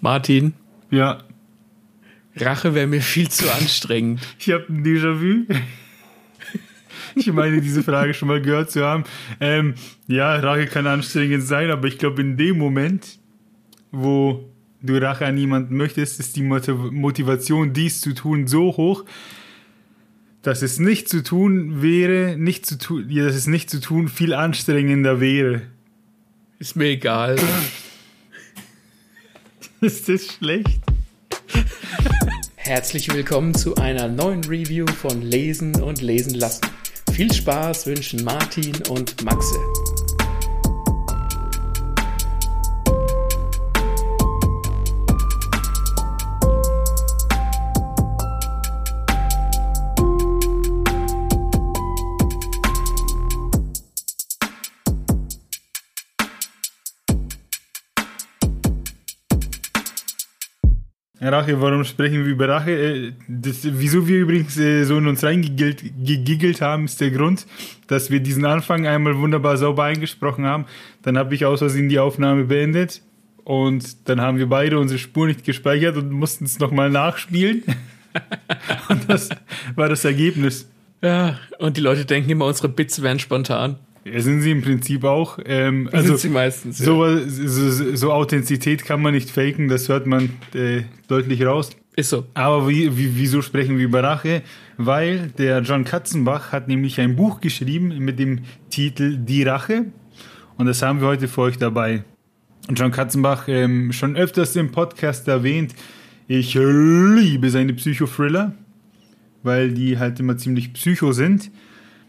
Martin, Ja, Rache wäre mir viel zu anstrengend. ich habe ein Déjà-vu. Ich meine, diese Frage schon mal gehört zu haben. Ähm, ja, Rache kann anstrengend sein, aber ich glaube, in dem Moment, wo du Rache an jemanden möchtest, ist die Motiv- Motivation, dies zu tun, so hoch, dass es nicht zu tun wäre, nicht zu tun, ja, dass es nicht zu tun viel anstrengender wäre. Ist mir egal. Ist das schlecht? Herzlich willkommen zu einer neuen Review von Lesen und Lesen lassen. Viel Spaß wünschen Martin und Maxe. Rache, warum sprechen wir über Rache? Äh, Das, wieso wir übrigens äh, so in uns reingegiggelt gegiggelt haben, ist der Grund, dass wir diesen Anfang einmal wunderbar sauber eingesprochen haben. Dann habe ich aus Versehen die Aufnahme beendet und dann haben wir beide unsere Spur nicht gespeichert und mussten es nochmal nachspielen. und das war das Ergebnis. Ja, und die Leute denken immer, unsere Bits wären spontan. Ja, sind sie im Prinzip auch. Ähm, Also sind sie meistens. ja. so, so, so Authentizität kann man nicht faken, das hört man äh, deutlich raus. Ist so. Aber wie, wie, wieso sprechen wir über Rache? Weil der John Katzenbach hat nämlich ein Buch geschrieben mit dem Titel Die Rache. Und das haben wir heute für euch dabei. Und John Katzenbach, ähm, schon öfters im Podcast erwähnt, ich liebe seine Psychothriller, weil die halt immer ziemlich psycho sind.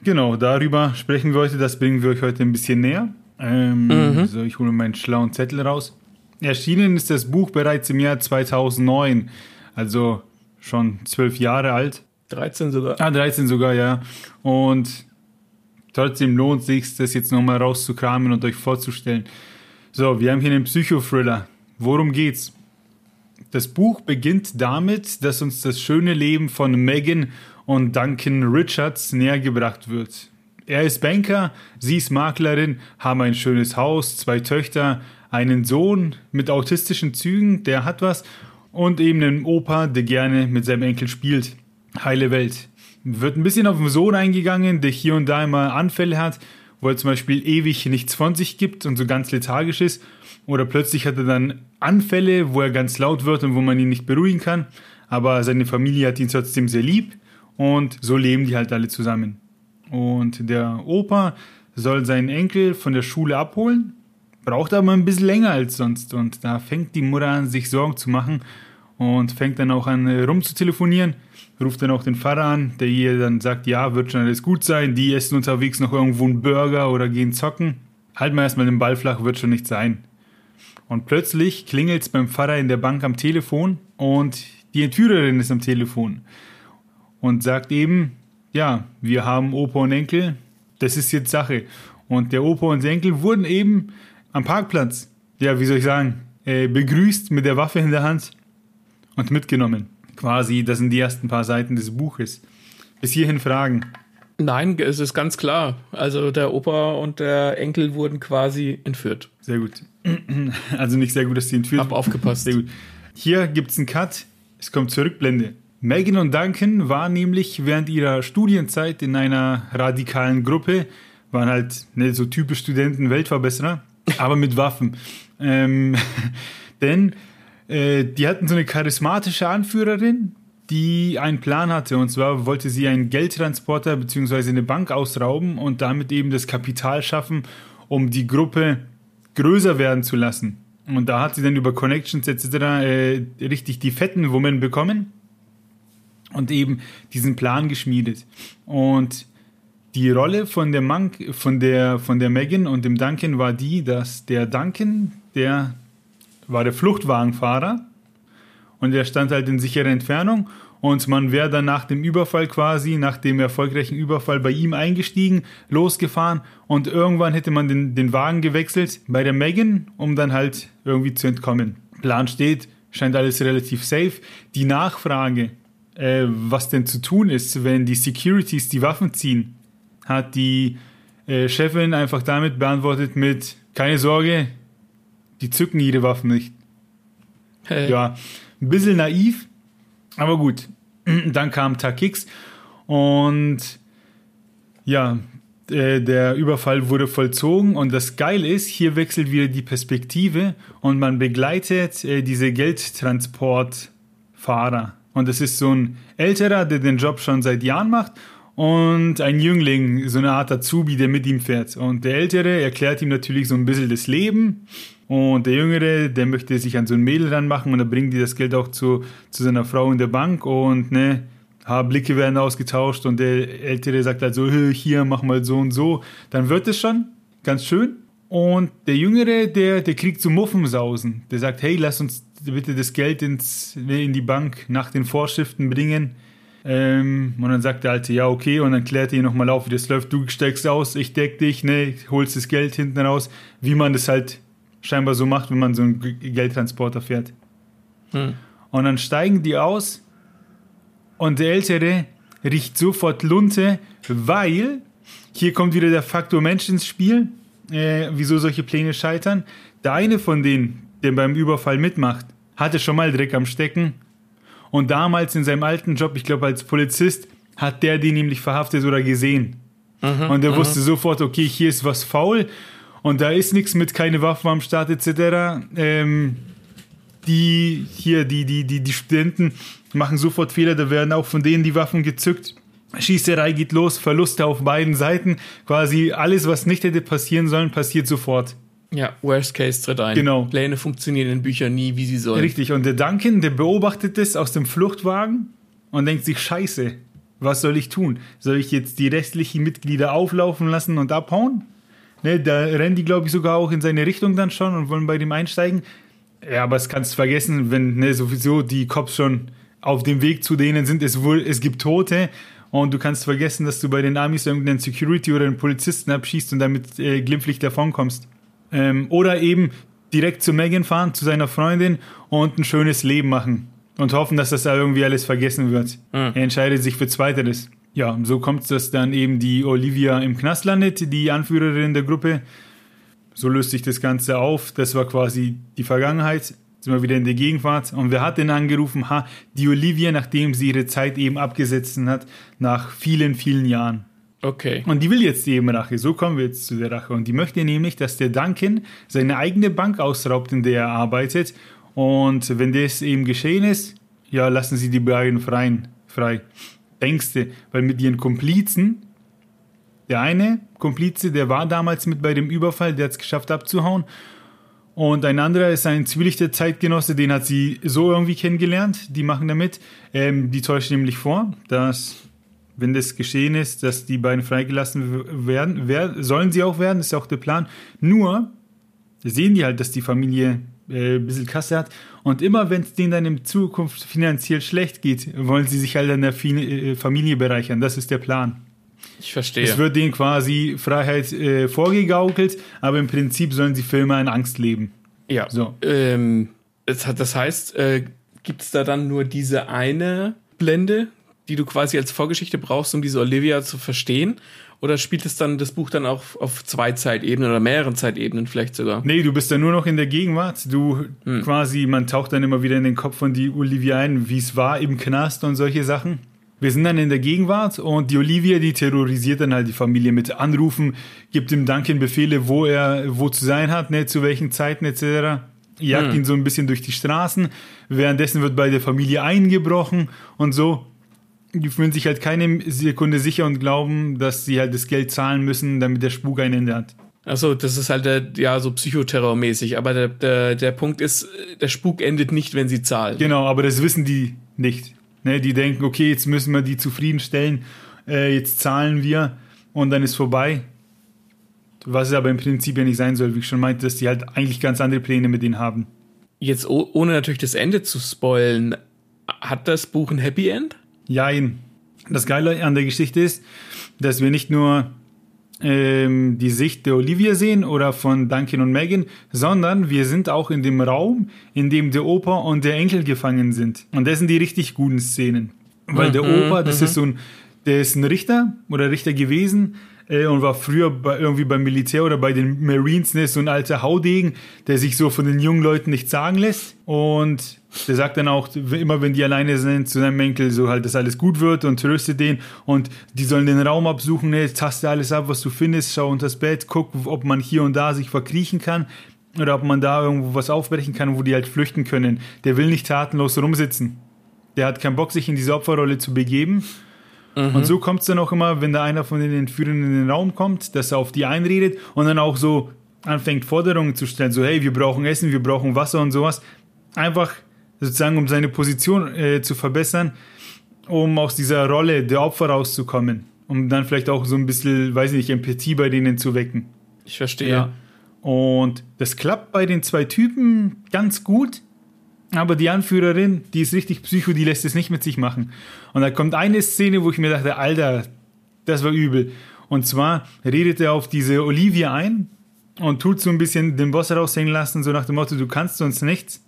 Genau, darüber sprechen wir heute, das bringen wir euch heute ein bisschen näher. Ähm, So, ich hole meinen schlauen Zettel raus. Erschienen ist das Buch bereits im Jahr 2009, also schon zwölf Jahre alt. 13 sogar. Ah, 13 sogar, ja. Und trotzdem lohnt sich das jetzt nochmal rauszukramen und euch vorzustellen. So, wir haben hier einen Psychothriller. Worum geht's? Das Buch beginnt damit, dass uns das schöne Leben von Megan und Duncan Richards nähergebracht wird. Er ist Banker, sie ist Maklerin, haben ein schönes Haus, zwei Töchter, einen Sohn mit autistischen Zügen, der hat was, und eben einen Opa, der gerne mit seinem Enkel spielt. Heile Welt. Wird ein bisschen auf den Sohn eingegangen, der hier und da immer Anfälle hat, wo er zum Beispiel ewig nichts von sich gibt und so ganz lethargisch ist. Oder plötzlich hat er dann Anfälle, wo er ganz laut wird und wo man ihn nicht beruhigen kann. Aber seine Familie hat ihn trotzdem sehr lieb und so leben die halt alle zusammen. Und der Opa soll seinen Enkel von der Schule abholen, braucht aber ein bisschen länger als sonst. Und da fängt die Mutter an, sich Sorgen zu machen und fängt dann auch an, rumzutelefonieren. Ruft dann auch den Pfarrer an, der ihr dann sagt, ja, wird schon alles gut sein. Die essen unterwegs noch irgendwo einen Burger oder gehen zocken. Halt mal erstmal den Ball flach, wird schon nicht sein. Und plötzlich klingelt es beim Pfarrer in der Bank am Telefon und die Entführerin ist am Telefon und sagt eben, ja, wir haben Opa und Enkel, das ist jetzt Sache. Und der Opa und der Enkel wurden eben am Parkplatz, ja, wie soll ich sagen, äh, begrüßt mit der Waffe in der Hand und mitgenommen. Quasi, das sind die ersten paar Seiten des Buches. Bis hierhin Fragen. Nein, es ist ganz klar. Also der Opa und der Enkel wurden quasi entführt. Sehr gut. Also nicht sehr gut, dass die entführt Hab aufgepasst. Sehr gut. Hier gibt es einen Cut. Es kommt Zurückblende. Megan und Duncan waren nämlich während ihrer Studienzeit in einer radikalen Gruppe, waren halt ne, so typisch Studenten, Weltverbesserer, aber mit Waffen. Ähm, denn äh, die hatten so eine charismatische Anführerin, die einen Plan hatte. Und zwar wollte sie einen Geldtransporter bzw. eine Bank ausrauben und damit eben das Kapital schaffen, um die Gruppe größer werden zu lassen. Und da hat sie dann über Connections etc. Äh, richtig die fetten Women bekommen und eben diesen Plan geschmiedet. Und die Rolle von der, Monk, von der, von der Megan und dem Duncan war die, dass der Duncan, der war der Fluchtwagenfahrer und der stand halt in sicherer Entfernung und man wäre dann nach dem Überfall quasi, nach dem erfolgreichen Überfall bei ihm eingestiegen, losgefahren und irgendwann hätte man den, den Wagen gewechselt bei der Megan, um dann halt irgendwie zu entkommen. Plan steht, scheint alles relativ safe. Die Nachfrage, äh, was denn zu tun ist, wenn die Securities die Waffen ziehen, hat die äh, Chefin einfach damit beantwortet mit, keine Sorge, die zücken ihre Waffen nicht. Hey. Ja, ein bisschen naiv, aber gut. Dann kam Tag X und ja, äh, der Überfall wurde vollzogen und das Geil ist, hier wechselt wieder die Perspektive und man begleitet äh, diese Geldtransportfahrer. Und das ist so ein älterer, der den Job schon seit Jahren macht und ein Jüngling, so eine Art Azubi, der mit ihm fährt. Und der Ältere erklärt ihm natürlich so ein bisschen das Leben und der Jüngere, der möchte sich an so ein Mädel ranmachen und dann bringt die das Geld auch zu, zu seiner Frau in der Bank und ne, Blicke werden ausgetauscht und der Ältere sagt halt so, hier, mach mal so und so. Dann wird es schon ganz schön. Und der Jüngere, der, der kriegt so Muffensausen. Der sagt, hey, lass uns bitte das Geld ins, in die Bank nach den Vorschriften bringen. Ähm, und dann sagt der Alte, ja, okay. Und dann klärt er ihn nochmal auf, wie das läuft. Du steigst aus, ich deck dich, ne, holst das Geld hinten raus. Wie man das halt scheinbar so macht, wenn man so einen Geldtransporter fährt. Hm. Und dann steigen die aus und der Ältere riecht sofort Lunte, weil hier kommt wieder der Faktor Mensch ins Spiel, äh, wieso solche Pläne scheitern. Der eine von denen, der beim Überfall mitmacht, hatte schon mal Dreck am Stecken. Und damals in seinem alten Job, ich glaube als Polizist, hat der den nämlich verhaftet oder gesehen. Mhm, und er wusste sofort, okay, hier ist was faul und da ist nichts mit keine Waffen am Start etc. Ähm, die hier, die, die, die, die Studenten machen sofort Fehler, da werden auch von denen die Waffen gezückt. Schießerei geht los, Verluste auf beiden Seiten. Quasi alles, was nicht hätte passieren sollen, passiert sofort. Ja, Worst Case tritt ein. Genau. Pläne funktionieren in Büchern nie, wie sie sollen. Richtig, und der Duncan, der beobachtet das aus dem Fluchtwagen und denkt sich, scheiße, was soll ich tun? Soll ich jetzt die restlichen Mitglieder auflaufen lassen und abhauen? Ne, da rennen die, glaube ich, sogar auch in seine Richtung dann schon und wollen bei dem einsteigen. Ja, aber es kannst du vergessen, wenn ne, sowieso die Cops schon auf dem Weg zu denen sind, es, wohl, es gibt Tote und du kannst vergessen, dass du bei den Amis irgendeinen Security oder einen Polizisten abschießt und damit äh, glimpflich davonkommst. Ähm, oder eben direkt zu Megan fahren, zu seiner Freundin und ein schönes Leben machen und hoffen, dass das da irgendwie alles vergessen wird. Mhm. Er entscheidet sich für Zweiteres. Ja, so kommt es, dass dann eben die Olivia im Knast landet, die Anführerin der Gruppe. So löst sich das Ganze auf. Das war quasi die Vergangenheit sind wir wieder in der Gegenwart. Und wer hat denn angerufen? Ha, die Olivia, nachdem sie ihre Zeit eben abgesetzt hat, nach vielen, vielen Jahren. Okay. Und die will jetzt eben Rache. So kommen wir jetzt zu der Rache. Und die möchte nämlich, dass der Duncan seine eigene Bank ausraubt, in der er arbeitet. Und wenn das eben geschehen ist, ja, lassen sie die beiden freien, frei. Denkste, weil mit ihren Komplizen, der eine Komplize, der war damals mit bei dem Überfall, der hat es geschafft abzuhauen. Und ein anderer ist ein zwielichter Zeitgenosse, den hat sie so irgendwie kennengelernt. Die machen damit. Ähm, die täuschen nämlich vor, dass, wenn das geschehen ist, dass die beiden freigelassen werden, werden sollen sie auch werden, ist ja auch der Plan. Nur sehen die halt, dass die Familie äh, ein bisschen Kasse hat. Und immer, wenn es denen dann in Zukunft finanziell schlecht geht, wollen sie sich halt an der äh, Familie bereichern. Das ist der Plan. Ich verstehe. Es wird denen quasi Freiheit äh, vorgegaukelt, aber im Prinzip sollen sie für immer in Angst leben. Ja. So. Ähm, das heißt, äh, gibt es da dann nur diese eine Blende, die du quasi als Vorgeschichte brauchst, um diese Olivia zu verstehen? Oder spielt es dann das Buch dann auch auf zwei Zeitebenen oder mehreren Zeitebenen vielleicht sogar? Nee, du bist dann nur noch in der Gegenwart. Du hm. quasi, man taucht dann immer wieder in den Kopf von die Olivia ein, wie es war im Knast und solche Sachen. Wir sind dann in der Gegenwart und die Olivia, die terrorisiert dann halt die Familie mit Anrufen, gibt ihm Duncan Befehle, wo er wo zu sein hat, ne, zu welchen Zeiten etc. Jagt hm. ihn so ein bisschen durch die Straßen. Währenddessen wird bei der Familie eingebrochen und so. Die fühlen sich halt keine Sekunde sicher und glauben, dass sie halt das Geld zahlen müssen, damit der Spuk ein Ende hat. Achso, das ist halt der, ja so psychoterrormäßig, aber der, der, der Punkt ist, der Spuk endet nicht, wenn sie zahlen. Genau, aber das wissen die nicht. Ne, die denken, okay, jetzt müssen wir die zufriedenstellen, äh, jetzt zahlen wir und dann ist vorbei. Was es aber im Prinzip ja nicht sein soll, wie ich schon meinte, dass die halt eigentlich ganz andere Pläne mit denen haben. Jetzt ohne natürlich das Ende zu spoilen, hat das Buch ein Happy End? Jein. Das Geile an der Geschichte ist, dass wir nicht nur ähm, die Sicht der Olivia sehen oder von Duncan und Megan, sondern wir sind auch in dem Raum, in dem der Opa und der Enkel gefangen sind. Und das sind die richtig guten Szenen. Weil mhm, der Opa, das mhm. ist so ein, der ist ein Richter oder Richter gewesen, äh, und war früher bei, irgendwie beim Militär oder bei den Marines ne, so ein alter Haudegen, der sich so von den jungen Leuten nicht sagen lässt. Und der sagt dann auch, immer wenn die alleine sind, zu seinem Enkel, so halt, dass alles gut wird und tröstet den. Und die sollen den Raum absuchen, ne, taste alles ab, was du findest, schau unter das Bett, guck, ob man hier und da sich verkriechen kann oder ob man da irgendwo was aufbrechen kann, wo die halt flüchten können. Der will nicht tatenlos rumsitzen. Der hat keinen Bock, sich in diese Opferrolle zu begeben Mhm. Und so kommt es dann auch immer, wenn da einer von den Entführern in den Raum kommt, dass er auf die einredet und dann auch so anfängt, Forderungen zu stellen, so hey, wir brauchen Essen, wir brauchen Wasser und sowas. Einfach sozusagen, um seine Position äh, zu verbessern, um aus dieser Rolle der Opfer rauszukommen. Um dann vielleicht auch so ein bisschen, weiß nicht, Empathie bei denen zu wecken. Ich verstehe. Ja. Und das klappt bei den zwei Typen ganz gut. Aber die Anführerin, die ist richtig psycho, die lässt es nicht mit sich machen. Und da kommt eine Szene, wo ich mir dachte, Alter, das war übel. Und zwar redet er auf diese Olivia ein und tut so ein bisschen den Boss raushängen lassen, so nach dem Motto, du kannst uns nichts.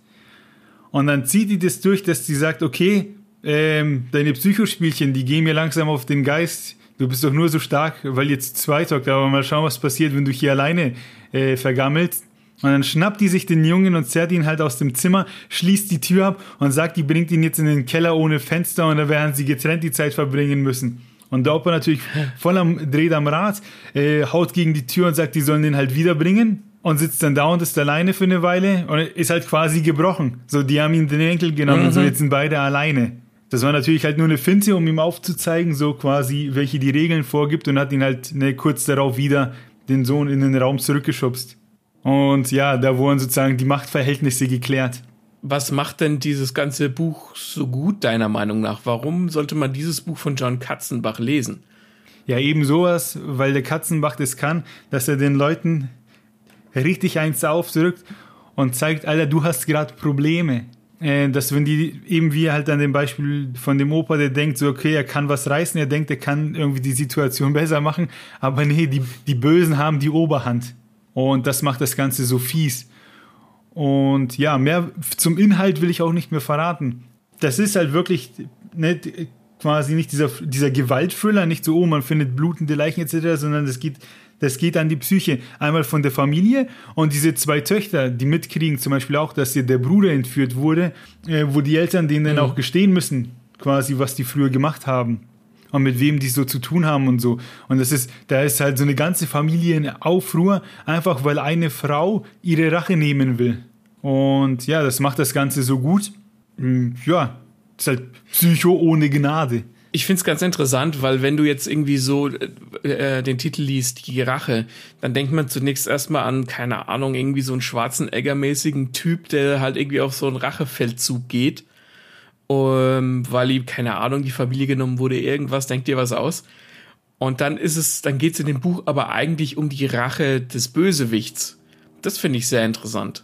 Und dann zieht die das durch, dass sie sagt, okay, ähm, deine Psychospielchen, die gehen mir langsam auf den Geist. Du bist doch nur so stark, weil jetzt zwei talkt, aber mal schauen, was passiert, wenn du hier alleine äh, vergammelst. Und dann schnappt die sich den Jungen und zerrt ihn halt aus dem Zimmer, schließt die Tür ab und sagt, die bringt ihn jetzt in den Keller ohne Fenster und da werden sie getrennt die Zeit verbringen müssen. Und der Opa natürlich voll am Dreht am Rad, äh, haut gegen die Tür und sagt, die sollen den halt wiederbringen und sitzt dann da und ist alleine für eine Weile und ist halt quasi gebrochen. So, die haben ihm den Enkel genommen mhm. und so, jetzt sind beide alleine. Das war natürlich halt nur eine Finte, um ihm aufzuzeigen, so quasi, welche die Regeln vorgibt und hat ihn halt ne, kurz darauf wieder den Sohn in den Raum zurückgeschubst. Und ja, da wurden sozusagen die Machtverhältnisse geklärt. Was macht denn dieses ganze Buch so gut, deiner Meinung nach? Warum sollte man dieses Buch von John Katzenbach lesen? Ja, eben sowas, weil der Katzenbach das kann, dass er den Leuten richtig eins aufdrückt und zeigt, Alter, du hast gerade Probleme. Äh, dass wenn die, eben wie halt an dem Beispiel von dem Opa, der denkt so, okay, er kann was reißen, er denkt, er kann irgendwie die Situation besser machen, aber nee, die, die Bösen haben die Oberhand. Und das macht das Ganze so fies. Und ja, mehr zum Inhalt will ich auch nicht mehr verraten. Das ist halt wirklich nicht, quasi nicht dieser, dieser Gewaltfüller, nicht so, oh, man findet blutende Leichen etc., sondern das geht, das geht an die Psyche. Einmal von der Familie und diese zwei Töchter, die mitkriegen zum Beispiel auch, dass der Bruder entführt wurde, äh, wo die Eltern denen dann mhm. auch gestehen müssen, quasi, was die früher gemacht haben und mit wem die so zu tun haben und so. Und das ist, da ist halt so eine ganze Familie in Aufruhr, einfach weil eine Frau ihre Rache nehmen will. Und ja, das macht das Ganze so gut. Hm, ja, ist halt Psycho ohne Gnade. Ich finde es ganz interessant, weil wenn du jetzt irgendwie so äh, äh, den Titel liest, die Rache, dann denkt man zunächst erstmal an, keine Ahnung, irgendwie so einen schwarzen Egger-mäßigen Typ, der halt irgendwie auf so einen Rachefeldzug geht um, weil ihm, keine Ahnung, die Familie genommen wurde, irgendwas, denkt dir was aus. Und dann ist es, dann geht es in dem Buch aber eigentlich um die Rache des Bösewichts. Das finde ich sehr interessant.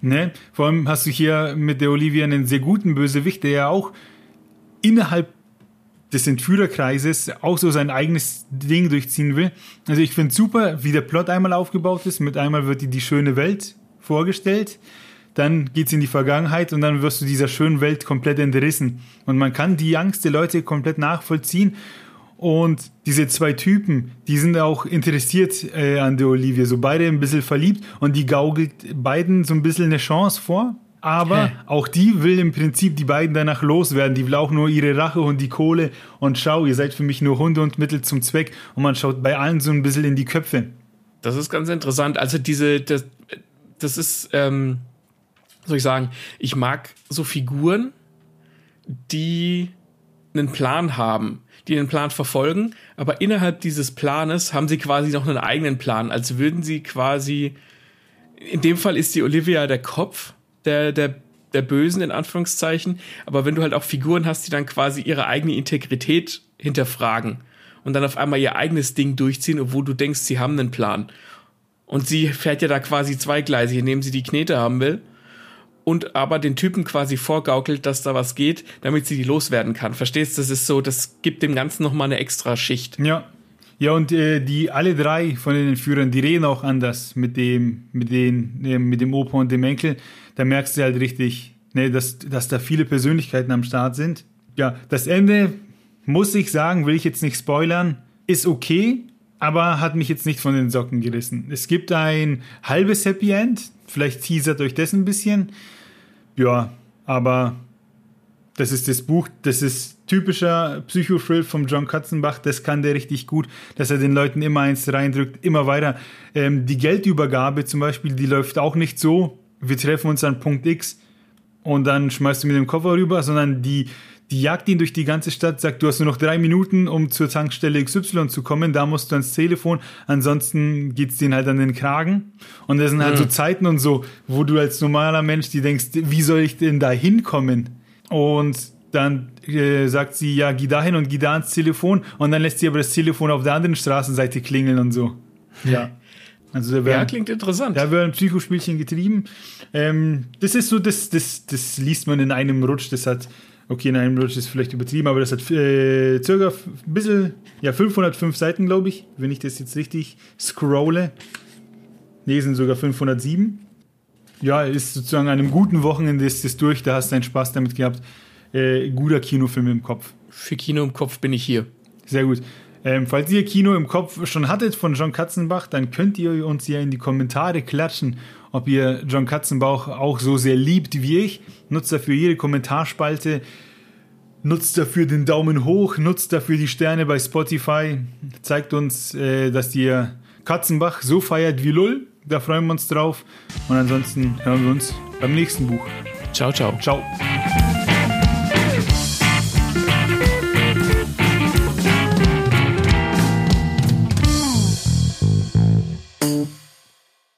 Ne? Vor allem hast du hier mit der Olivia einen sehr guten Bösewicht, der ja auch innerhalb des Entführerkreises auch so sein eigenes Ding durchziehen will. Also ich finde super, wie der Plot einmal aufgebaut ist. Mit einmal wird die, die schöne Welt vorgestellt dann geht's in die Vergangenheit und dann wirst du dieser schönen Welt komplett entrissen. Und man kann die Angst der Leute komplett nachvollziehen. Und diese zwei Typen, die sind auch interessiert äh, an der Olivia, so beide ein bisschen verliebt und die gaukelt beiden so ein bisschen eine Chance vor. Aber Hä? auch die will im Prinzip die beiden danach loswerden. Die will auch nur ihre Rache und die Kohle. Und schau, ihr seid für mich nur Hunde und Mittel zum Zweck. Und man schaut bei allen so ein bisschen in die Köpfe. Das ist ganz interessant. Also diese, das, das ist, ähm, soll ich sagen, ich mag so Figuren, die einen Plan haben, die einen Plan verfolgen, aber innerhalb dieses Planes haben sie quasi noch einen eigenen Plan, als würden sie quasi, in dem Fall ist die Olivia der Kopf der, der, der Bösen in Anführungszeichen, aber wenn du halt auch Figuren hast, die dann quasi ihre eigene Integrität hinterfragen und dann auf einmal ihr eigenes Ding durchziehen, obwohl du denkst, sie haben einen Plan. Und sie fährt ja da quasi zweigleisig, indem sie die Knete haben will und aber den Typen quasi vorgaukelt, dass da was geht, damit sie die loswerden kann. Verstehst? du? Das ist so, das gibt dem Ganzen nochmal eine extra Schicht. Ja. Ja, und äh, die alle drei von den Führern, die reden auch anders mit dem, mit den, äh, mit dem Opa und dem Enkel. Da merkst du halt richtig, ne, dass, dass da viele Persönlichkeiten am Start sind. Ja, das Ende, muss ich sagen, will ich jetzt nicht spoilern, ist okay, aber hat mich jetzt nicht von den Socken gerissen. Es gibt ein halbes Happy End, vielleicht teasert euch das ein bisschen. Ja, aber das ist das Buch, das ist typischer Psychothrill vom John Katzenbach, das kann der richtig gut, dass er den Leuten immer eins reindrückt, immer weiter. Ähm, die Geldübergabe zum Beispiel, die läuft auch nicht so, wir treffen uns an Punkt X und dann schmeißt du mit dem Koffer rüber, sondern die, die jagt ihn durch die ganze Stadt, sagt, du hast nur noch drei Minuten, um zur Tankstelle XY zu kommen, da musst du ans Telefon, ansonsten geht's denen halt an den Kragen. Und das sind halt mhm. so Zeiten und so, wo du als normaler Mensch die denkst, wie soll ich denn da hinkommen? Und dann äh, sagt sie, ja, geh da hin und geh da ans Telefon und dann lässt sie aber das Telefon auf der anderen Straßenseite klingeln und so. Ja. Also da werden, ja, klingt interessant. Da werden Psychospielchen getrieben. Ähm, das ist so, das, das, das liest man in einem Rutsch. Das hat, okay, in einem Rutsch ist vielleicht übertrieben, aber das hat äh, circa ein bisschen, ja, 505 Seiten, glaube ich, wenn ich das jetzt richtig scrolle. Nee, sind sogar 507. Ja, ist sozusagen an einem guten Wochenende ist das durch, da hast du deinen Spaß damit gehabt. Äh, guter Kinofilm im Kopf. Für Kino im Kopf bin ich hier. Sehr gut. Ähm, falls ihr Kino im Kopf schon hattet von John Katzenbach, dann könnt ihr uns ja in die Kommentare klatschen, ob ihr John Katzenbach auch so sehr liebt wie ich. Nutzt dafür jede Kommentarspalte, nutzt dafür den Daumen hoch, nutzt dafür die Sterne bei Spotify, zeigt uns, äh, dass ihr Katzenbach so feiert wie Lull. Da freuen wir uns drauf. Und ansonsten hören wir uns beim nächsten Buch. Ciao, ciao. Ciao.